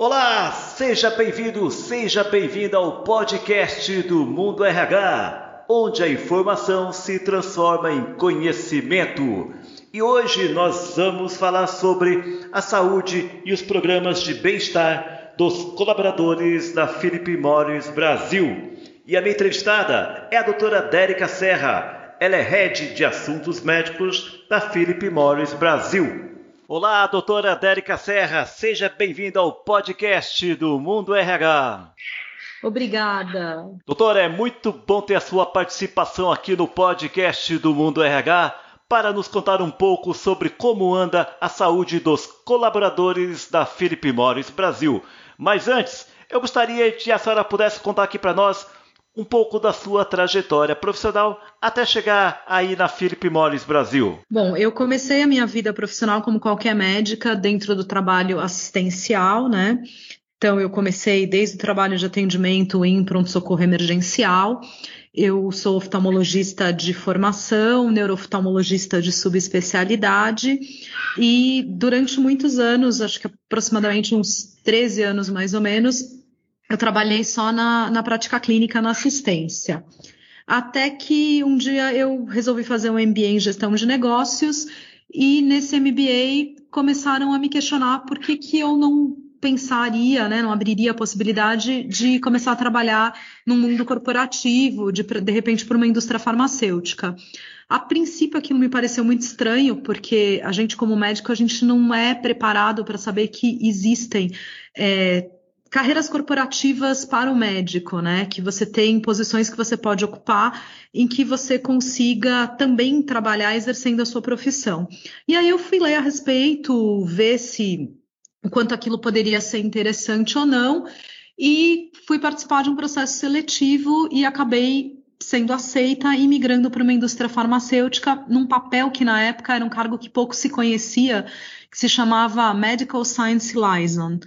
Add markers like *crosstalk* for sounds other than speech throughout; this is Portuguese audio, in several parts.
Olá, seja bem-vindo, seja bem-vinda ao podcast do Mundo RH, onde a informação se transforma em conhecimento. E hoje nós vamos falar sobre a saúde e os programas de bem-estar dos colaboradores da Philip Morris Brasil. E a minha entrevistada é a doutora Dérica Serra. Ela é head de assuntos médicos da Philip Morris Brasil. Olá, doutora Dérica Serra, seja bem-vinda ao podcast do Mundo RH. Obrigada. Doutora, é muito bom ter a sua participação aqui no podcast do Mundo RH para nos contar um pouco sobre como anda a saúde dos colaboradores da Philip Morris Brasil. Mas antes, eu gostaria que a senhora pudesse contar aqui para nós um pouco da sua trajetória profissional até chegar aí na Philip Morris Brasil. Bom, eu comecei a minha vida profissional como qualquer médica dentro do trabalho assistencial, né? Então, eu comecei desde o trabalho de atendimento em pronto-socorro emergencial. Eu sou oftalmologista de formação, neurooftalmologista de subespecialidade, e durante muitos anos, acho que aproximadamente uns 13 anos mais ou menos, eu trabalhei só na, na prática clínica, na assistência. Até que um dia eu resolvi fazer um MBA em gestão de negócios e nesse MBA começaram a me questionar por que, que eu não pensaria, né, não abriria a possibilidade de começar a trabalhar no mundo corporativo, de, de repente por uma indústria farmacêutica. A princípio aquilo me pareceu muito estranho, porque a gente como médico, a gente não é preparado para saber que existem é, carreiras corporativas para o médico, né? Que você tem posições que você pode ocupar em que você consiga também trabalhar exercendo a sua profissão. E aí eu fui ler a respeito, ver se o quanto aquilo poderia ser interessante ou não, e fui participar de um processo seletivo e acabei sendo aceita e migrando para uma indústria farmacêutica num papel que na época era um cargo que pouco se conhecia, que se chamava Medical Science Liaison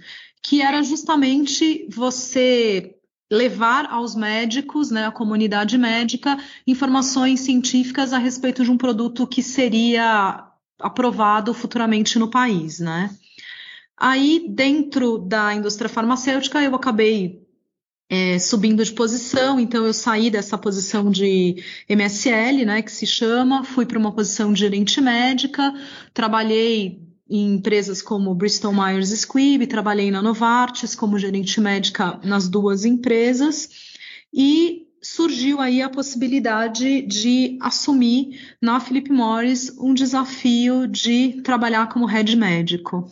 que era justamente você levar aos médicos, né, à comunidade médica, informações científicas a respeito de um produto que seria aprovado futuramente no país, né? Aí, dentro da indústria farmacêutica, eu acabei é, subindo de posição, então eu saí dessa posição de MSL, né, que se chama, fui para uma posição de gerente médica, trabalhei em empresas como Bristol Myers Squibb, trabalhei na Novartis como gerente médica nas duas empresas e surgiu aí a possibilidade de assumir na Philip Morris um desafio de trabalhar como head médico.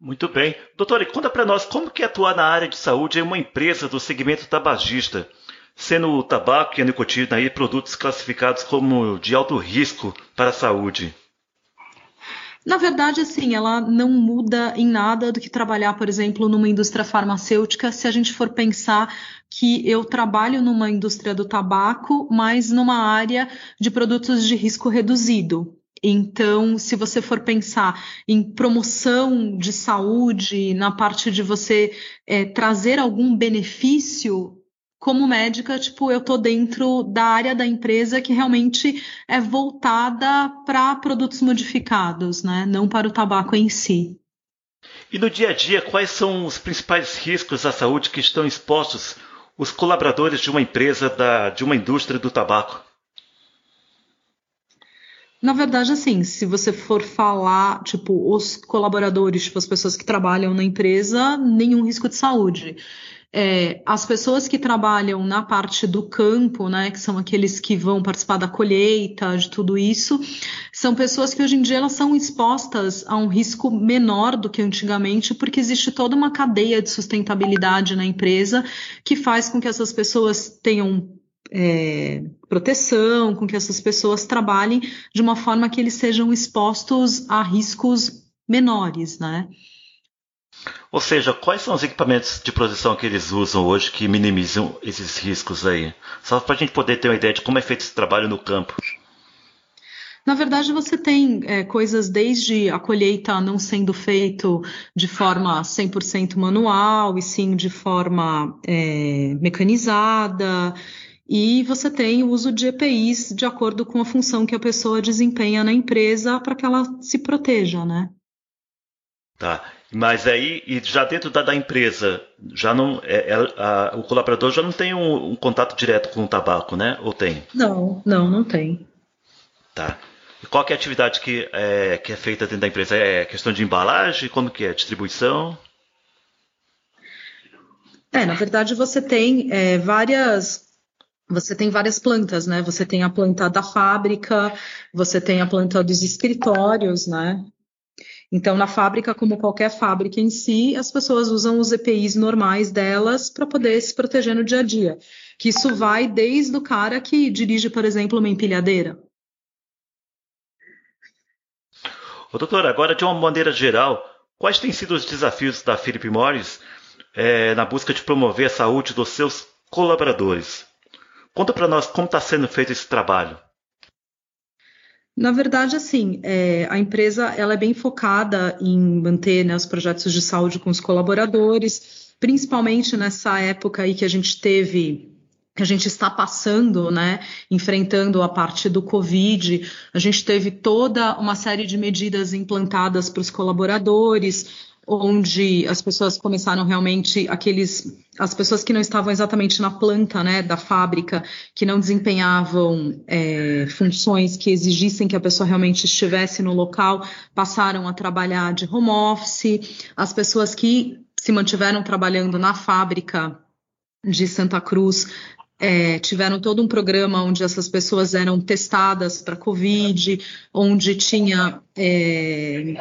Muito bem. Doutora, conta para nós como que é atuar na área de saúde em uma empresa do segmento tabagista, sendo o tabaco e a nicotina aí produtos classificados como de alto risco para a saúde. Na verdade, assim, ela não muda em nada do que trabalhar, por exemplo, numa indústria farmacêutica, se a gente for pensar que eu trabalho numa indústria do tabaco, mas numa área de produtos de risco reduzido. Então, se você for pensar em promoção de saúde, na parte de você é, trazer algum benefício como médica, tipo, eu tô dentro da área da empresa que realmente é voltada para produtos modificados, né? Não para o tabaco em si. E no dia a dia, quais são os principais riscos à saúde que estão expostos os colaboradores de uma empresa da, de uma indústria do tabaco? Na verdade, assim, se você for falar, tipo, os colaboradores, tipo, as pessoas que trabalham na empresa, nenhum risco de saúde. É, as pessoas que trabalham na parte do campo, né, que são aqueles que vão participar da colheita, de tudo isso, são pessoas que hoje em dia elas são expostas a um risco menor do que antigamente, porque existe toda uma cadeia de sustentabilidade na empresa que faz com que essas pessoas tenham é, proteção, com que essas pessoas trabalhem de uma forma que eles sejam expostos a riscos menores, né? Ou seja, quais são os equipamentos de proteção que eles usam hoje que minimizam esses riscos aí? Só para a gente poder ter uma ideia de como é feito esse trabalho no campo. Na verdade, você tem é, coisas desde a colheita não sendo feito de forma 100% manual, e sim de forma é, mecanizada, e você tem o uso de EPIs de acordo com a função que a pessoa desempenha na empresa para que ela se proteja, né? Tá. Mas aí, e já dentro da, da empresa, já não é, é, a, o colaborador já não tem um, um, contato direto com o tabaco, né? Ou tem? Não, não, não tem. Tá. E qual é a atividade que é, que é feita dentro da empresa? É questão de embalagem? Como que é? Distribuição? É, na verdade você tem é, várias você tem várias plantas, né? Você tem a planta da fábrica, você tem a planta dos escritórios, né? Então, na fábrica, como qualquer fábrica em si, as pessoas usam os EPIs normais delas para poder se proteger no dia a dia. Que isso vai desde o cara que dirige, por exemplo, uma empilhadeira. Ô, doutora, agora de uma maneira geral, quais têm sido os desafios da Philip Morris é, na busca de promover a saúde dos seus colaboradores? Conta para nós como está sendo feito esse trabalho. Na verdade, assim, é, a empresa ela é bem focada em manter né, os projetos de saúde com os colaboradores, principalmente nessa época aí que a gente teve que a gente está passando, né, enfrentando a parte do Covid, a gente teve toda uma série de medidas implantadas para os colaboradores, onde as pessoas começaram realmente aqueles as pessoas que não estavam exatamente na planta né, da fábrica, que não desempenhavam é, funções que exigissem que a pessoa realmente estivesse no local, passaram a trabalhar de home office. As pessoas que se mantiveram trabalhando na fábrica de Santa Cruz é, tiveram todo um programa onde essas pessoas eram testadas para Covid, onde tinha é,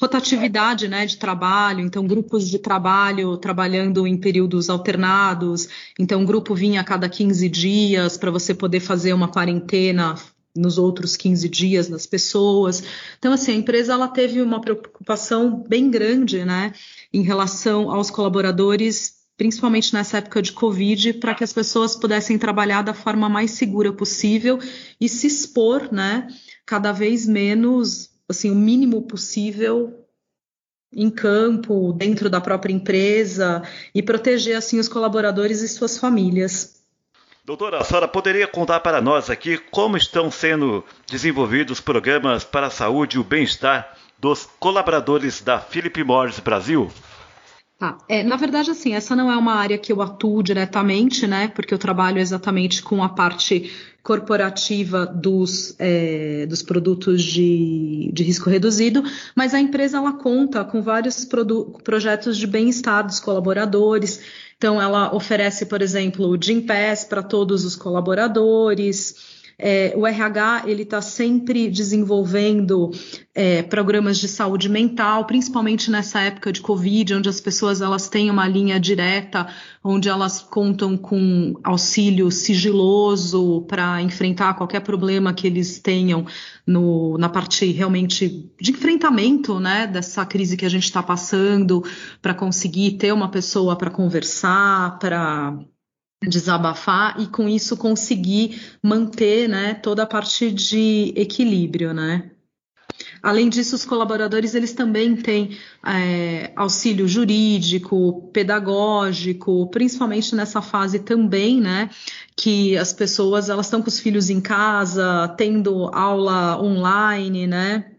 rotatividade né, de trabalho, então grupos de trabalho trabalhando em períodos alternados, então um grupo vinha a cada 15 dias para você poder fazer uma quarentena nos outros 15 dias das pessoas. Então, assim, a empresa ela teve uma preocupação bem grande, né, em relação aos colaboradores, principalmente nessa época de Covid, para que as pessoas pudessem trabalhar da forma mais segura possível e se expor, né, cada vez menos assim, o mínimo possível em campo, dentro da própria empresa e proteger assim os colaboradores e suas famílias. Doutora, a senhora poderia contar para nós aqui como estão sendo desenvolvidos programas para a saúde e o bem-estar dos colaboradores da Philip Morris Brasil? Tá. É, na verdade, assim, essa não é uma área que eu atuo diretamente, né? Porque eu trabalho exatamente com a parte corporativa dos, é, dos produtos de, de risco reduzido, mas a empresa ela conta com vários projetos de bem-estar dos colaboradores. Então, ela oferece, por exemplo, o Gym Pass para todos os colaboradores. É, o RH ele está sempre desenvolvendo é, programas de saúde mental, principalmente nessa época de Covid, onde as pessoas elas têm uma linha direta, onde elas contam com auxílio sigiloso para enfrentar qualquer problema que eles tenham no, na parte realmente de enfrentamento né, dessa crise que a gente está passando, para conseguir ter uma pessoa para conversar, para desabafar e com isso conseguir manter né, toda a parte de equilíbrio, né? Além disso, os colaboradores eles também têm é, auxílio jurídico, pedagógico, principalmente nessa fase também, né, que as pessoas elas estão com os filhos em casa, tendo aula online, né,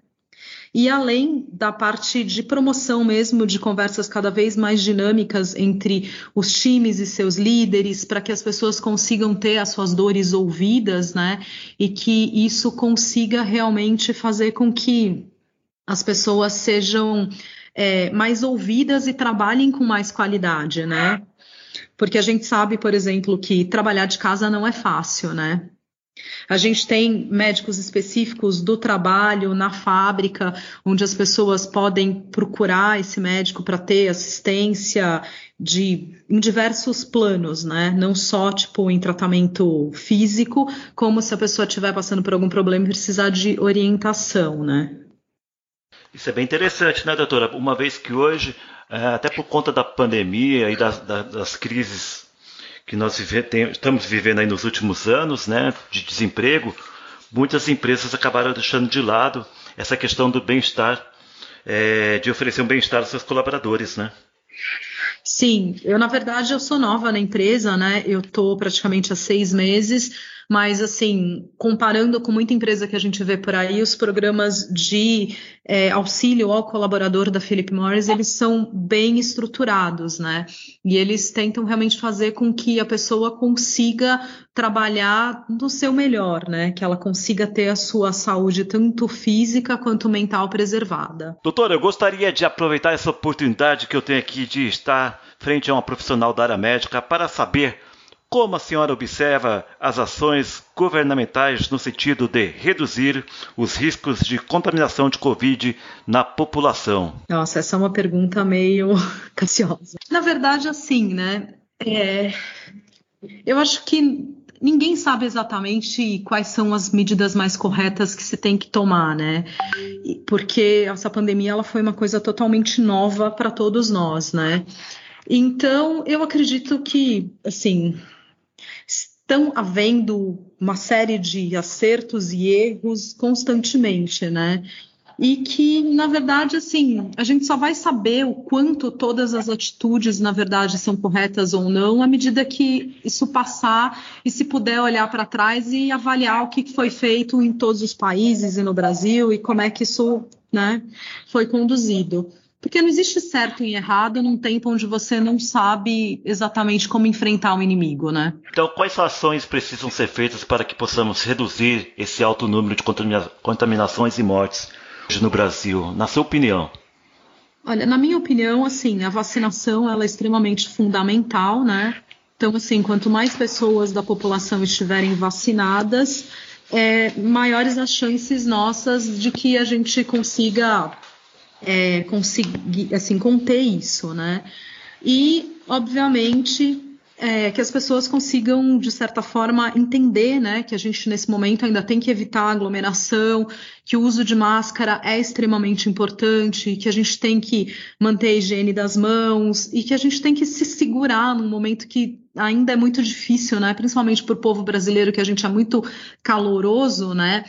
e além da parte de promoção mesmo, de conversas cada vez mais dinâmicas entre os times e seus líderes, para que as pessoas consigam ter as suas dores ouvidas, né? E que isso consiga realmente fazer com que as pessoas sejam é, mais ouvidas e trabalhem com mais qualidade, né? Porque a gente sabe, por exemplo, que trabalhar de casa não é fácil, né? A gente tem médicos específicos do trabalho na fábrica, onde as pessoas podem procurar esse médico para ter assistência de em diversos planos, né? Não só tipo em tratamento físico, como se a pessoa estiver passando por algum problema e precisar de orientação, né? Isso é bem interessante, né, doutora? Uma vez que hoje, é, até por conta da pandemia e das, das crises que nós vive, tem, estamos vivendo aí nos últimos anos, né, de desemprego, muitas empresas acabaram deixando de lado essa questão do bem-estar, é, de oferecer um bem-estar aos seus colaboradores, né? Sim, eu na verdade eu sou nova na empresa, né? Eu estou praticamente há seis meses, mas assim, comparando com muita empresa que a gente vê por aí, os programas de é, auxílio ao colaborador da Philip Morris, eles são bem estruturados, né? E eles tentam realmente fazer com que a pessoa consiga trabalhar do seu melhor, né? Que ela consiga ter a sua saúde tanto física quanto mental preservada. Doutora, eu gostaria de aproveitar essa oportunidade que eu tenho aqui de estar frente a uma profissional da área médica para saber como a senhora observa as ações governamentais no sentido de reduzir os riscos de contaminação de Covid na população? Nossa, essa é uma pergunta meio *laughs* capciosa. Na verdade, assim, né? É... Eu acho que ninguém sabe exatamente quais são as medidas mais corretas que se tem que tomar, né? Porque essa pandemia ela foi uma coisa totalmente nova para todos nós, né? Então, eu acredito que, assim, estão havendo uma série de acertos e erros constantemente, né? E que, na verdade, assim, a gente só vai saber o quanto todas as atitudes, na verdade, são corretas ou não, à medida que isso passar e se puder olhar para trás e avaliar o que foi feito em todos os países e no Brasil e como é que isso né, foi conduzido. Porque não existe certo e errado num tempo onde você não sabe exatamente como enfrentar o um inimigo, né? Então, quais ações precisam ser feitas para que possamos reduzir esse alto número de contamina contaminações e mortes no Brasil, na sua opinião? Olha, na minha opinião, assim, a vacinação ela é extremamente fundamental, né? Então, assim, quanto mais pessoas da população estiverem vacinadas, é, maiores as chances nossas de que a gente consiga é, conseguir assim conter isso, né? E obviamente é, que as pessoas consigam, de certa forma, entender né, que a gente, nesse momento, ainda tem que evitar aglomeração, que o uso de máscara é extremamente importante, que a gente tem que manter a higiene das mãos e que a gente tem que se segurar num momento que ainda é muito difícil, né, principalmente para o povo brasileiro, que a gente é muito caloroso, né?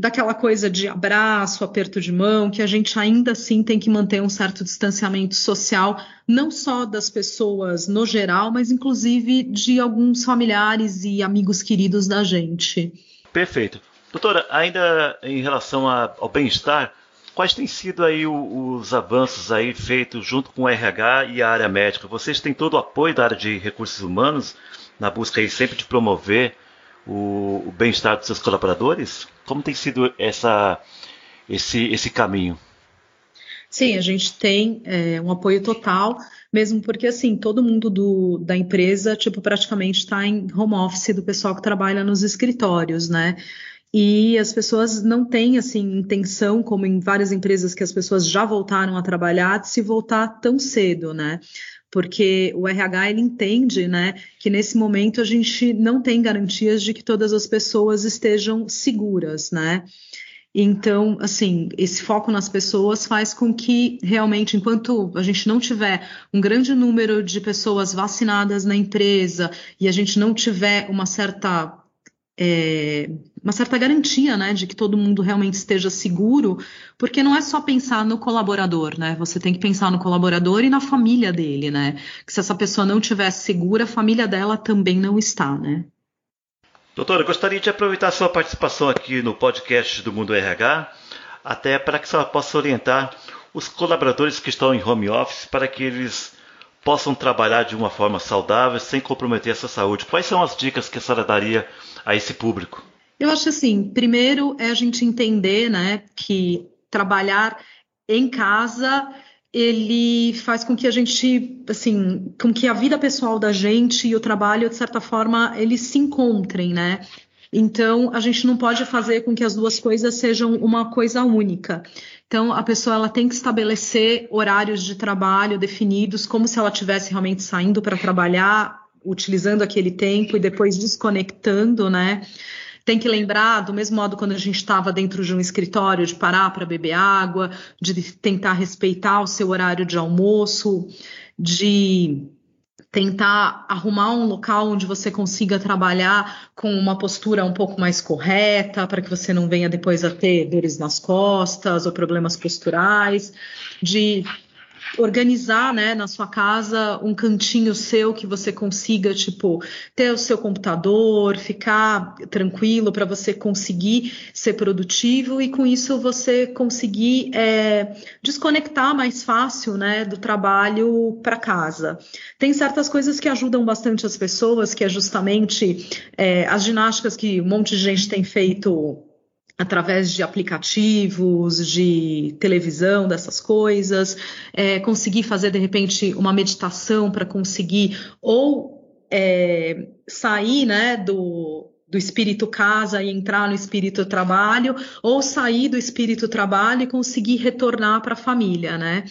Daquela coisa de abraço, aperto de mão, que a gente ainda assim tem que manter um certo distanciamento social, não só das pessoas no geral, mas inclusive de alguns familiares e amigos queridos da gente. Perfeito. Doutora, ainda em relação a, ao bem-estar, quais têm sido aí os avanços aí feitos junto com o RH e a área médica? Vocês têm todo o apoio da área de recursos humanos na busca aí sempre de promover o, o bem-estar dos seus colaboradores? Como tem sido essa, esse, esse caminho? Sim, a gente tem é, um apoio total, mesmo porque assim todo mundo do, da empresa, tipo, praticamente está em home office do pessoal que trabalha nos escritórios, né? E as pessoas não têm assim intenção, como em várias empresas que as pessoas já voltaram a trabalhar, de se voltar tão cedo, né? Porque o RH ele entende, né, que nesse momento a gente não tem garantias de que todas as pessoas estejam seguras, né? Então, assim, esse foco nas pessoas faz com que realmente, enquanto a gente não tiver um grande número de pessoas vacinadas na empresa e a gente não tiver uma certa é, uma certa garantia, né, de que todo mundo realmente esteja seguro, porque não é só pensar no colaborador, né? Você tem que pensar no colaborador e na família dele, né? Que se essa pessoa não estiver segura, a família dela também não está, né? Doutora, gostaria de aproveitar sua participação aqui no podcast do Mundo RH, até para que a senhora possa orientar os colaboradores que estão em home office para que eles possam trabalhar de uma forma saudável sem comprometer a sua saúde. Quais são as dicas que a senhora daria a esse público? Eu acho assim, primeiro é a gente entender, né, que trabalhar em casa ele faz com que a gente, assim, com que a vida pessoal da gente e o trabalho, de certa forma, eles se encontrem, né? Então, a gente não pode fazer com que as duas coisas sejam uma coisa única. Então, a pessoa ela tem que estabelecer horários de trabalho definidos, como se ela estivesse realmente saindo para trabalhar, utilizando aquele tempo e depois desconectando, né? Tem que lembrar, do mesmo modo, quando a gente estava dentro de um escritório, de parar para beber água, de tentar respeitar o seu horário de almoço, de tentar arrumar um local onde você consiga trabalhar com uma postura um pouco mais correta, para que você não venha depois a ter dores nas costas ou problemas posturais, de organizar, né, na sua casa um cantinho seu que você consiga, tipo, ter o seu computador, ficar tranquilo para você conseguir ser produtivo e com isso você conseguir é, desconectar mais fácil, né, do trabalho para casa. Tem certas coisas que ajudam bastante as pessoas, que é justamente é, as ginásticas que um monte de gente tem feito através de aplicativos, de televisão, dessas coisas, é, conseguir fazer de repente uma meditação para conseguir ou é, sair né, do, do espírito casa e entrar no espírito trabalho, ou sair do espírito trabalho e conseguir retornar para a família, né?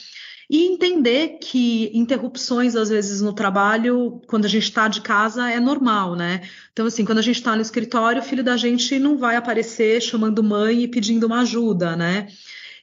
E entender que interrupções, às vezes, no trabalho, quando a gente está de casa, é normal, né? Então, assim, quando a gente está no escritório, o filho da gente não vai aparecer chamando mãe e pedindo uma ajuda, né?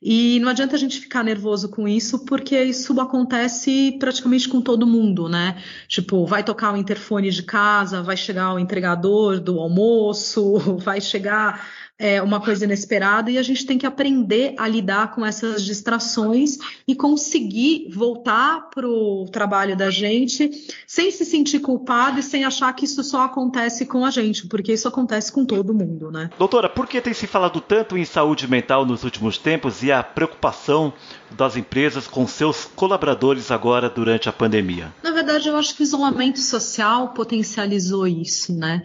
E não adianta a gente ficar nervoso com isso, porque isso acontece praticamente com todo mundo, né? Tipo, vai tocar o interfone de casa, vai chegar o entregador do almoço, *laughs* vai chegar é, uma coisa inesperada e a gente tem que aprender a lidar com essas distrações e conseguir voltar para o trabalho da gente sem se sentir culpado e sem achar que isso só acontece com a gente, porque isso acontece com todo mundo, né? Doutora, por que tem se falado tanto em saúde mental nos últimos tempos e a preocupação das empresas com seus colaboradores agora durante a pandemia? Na verdade, eu acho que o isolamento social potencializou isso, né?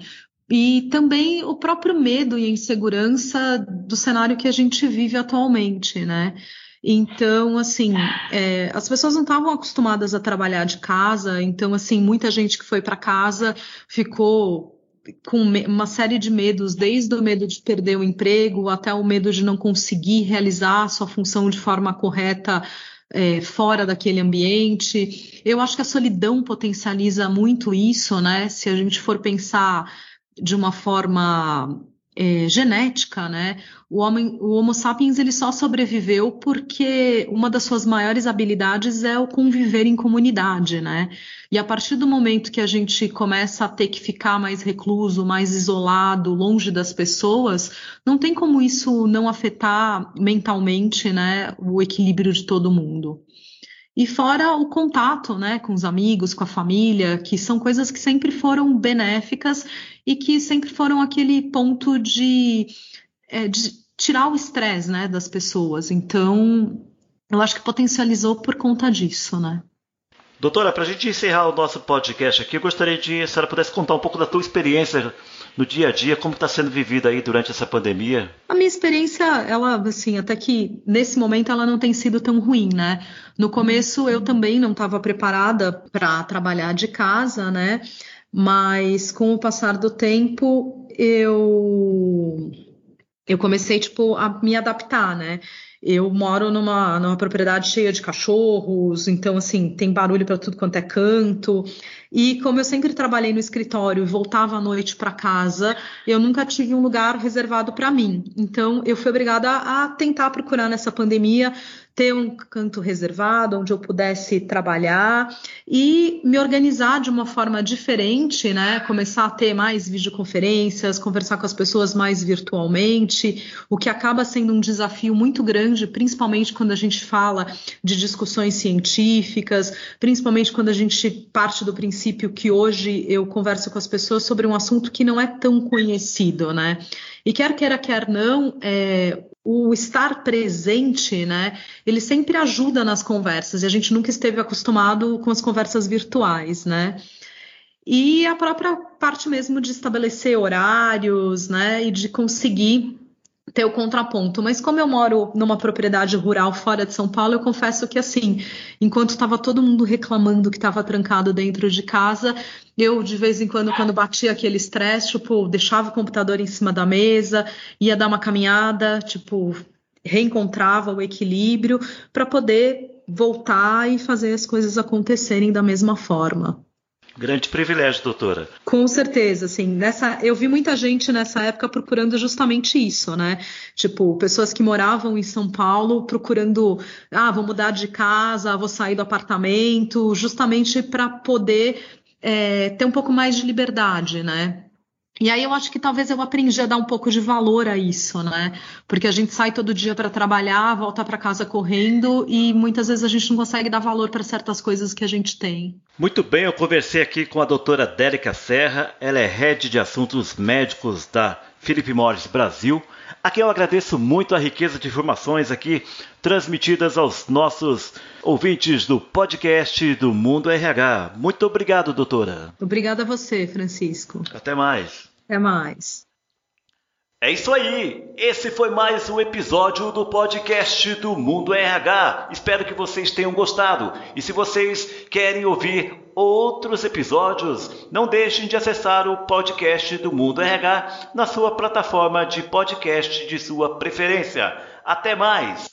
E também o próprio medo e insegurança do cenário que a gente vive atualmente, né? Então, assim, é, as pessoas não estavam acostumadas a trabalhar de casa, então, assim, muita gente que foi para casa ficou com uma série de medos, desde o medo de perder o emprego até o medo de não conseguir realizar a sua função de forma correta é, fora daquele ambiente. Eu acho que a solidão potencializa muito isso, né? Se a gente for pensar de uma forma é, genética, né? O, homem, o Homo sapiens ele só sobreviveu porque uma das suas maiores habilidades é o conviver em comunidade, né? E a partir do momento que a gente começa a ter que ficar mais recluso, mais isolado, longe das pessoas, não tem como isso não afetar mentalmente, né, o equilíbrio de todo mundo. E fora o contato, né, com os amigos, com a família, que são coisas que sempre foram benéficas e que sempre foram aquele ponto de, é, de tirar o estresse, né, das pessoas. Então, eu acho que potencializou por conta disso, né. Doutora, para a gente encerrar o nosso podcast aqui, eu gostaria de, se a senhora pudesse contar um pouco da tua experiência no dia a dia, como está sendo vivida aí durante essa pandemia? A minha experiência, ela, assim, até que nesse momento ela não tem sido tão ruim, né? No começo eu também não estava preparada para trabalhar de casa, né? Mas com o passar do tempo eu eu comecei tipo a me adaptar, né? Eu moro numa, numa propriedade cheia de cachorros, então assim, tem barulho para tudo quanto é canto. E como eu sempre trabalhei no escritório e voltava à noite para casa, eu nunca tive um lugar reservado para mim. Então eu fui obrigada a tentar procurar nessa pandemia ter um canto reservado onde eu pudesse trabalhar e me organizar de uma forma diferente, né? Começar a ter mais videoconferências, conversar com as pessoas mais virtualmente, o que acaba sendo um desafio muito grande, principalmente quando a gente fala de discussões científicas, principalmente quando a gente parte do princípio que hoje eu converso com as pessoas sobre um assunto que não é tão conhecido, né? E quer queira, quer não, é, o estar presente, né, ele sempre ajuda nas conversas, e a gente nunca esteve acostumado com as conversas virtuais, né? E a própria parte mesmo de estabelecer horários, né, e de conseguir ter o contraponto. Mas como eu moro numa propriedade rural fora de São Paulo, eu confesso que assim, enquanto estava todo mundo reclamando que estava trancado dentro de casa, eu de vez em quando, quando batia aquele estresse, tipo, deixava o computador em cima da mesa, ia dar uma caminhada, tipo, reencontrava o equilíbrio para poder voltar e fazer as coisas acontecerem da mesma forma. Grande privilégio, doutora. Com certeza, assim, nessa, eu vi muita gente nessa época procurando justamente isso, né? Tipo, pessoas que moravam em São Paulo procurando, ah, vou mudar de casa, vou sair do apartamento, justamente para poder é, ter um pouco mais de liberdade, né? E aí eu acho que talvez eu aprendi a dar um pouco de valor a isso, né? Porque a gente sai todo dia para trabalhar, volta para casa correndo e muitas vezes a gente não consegue dar valor para certas coisas que a gente tem. Muito bem, eu conversei aqui com a doutora Dérica Serra, ela é head de assuntos médicos da Philip Morris Brasil. Aqui eu agradeço muito a riqueza de informações aqui transmitidas aos nossos ouvintes do podcast do Mundo RH. Muito obrigado, doutora. Obrigada a você, Francisco. Até mais. Até mais. É isso aí! Esse foi mais um episódio do podcast do Mundo RH. Espero que vocês tenham gostado. E se vocês querem ouvir outros episódios, não deixem de acessar o podcast do Mundo RH na sua plataforma de podcast de sua preferência. Até mais!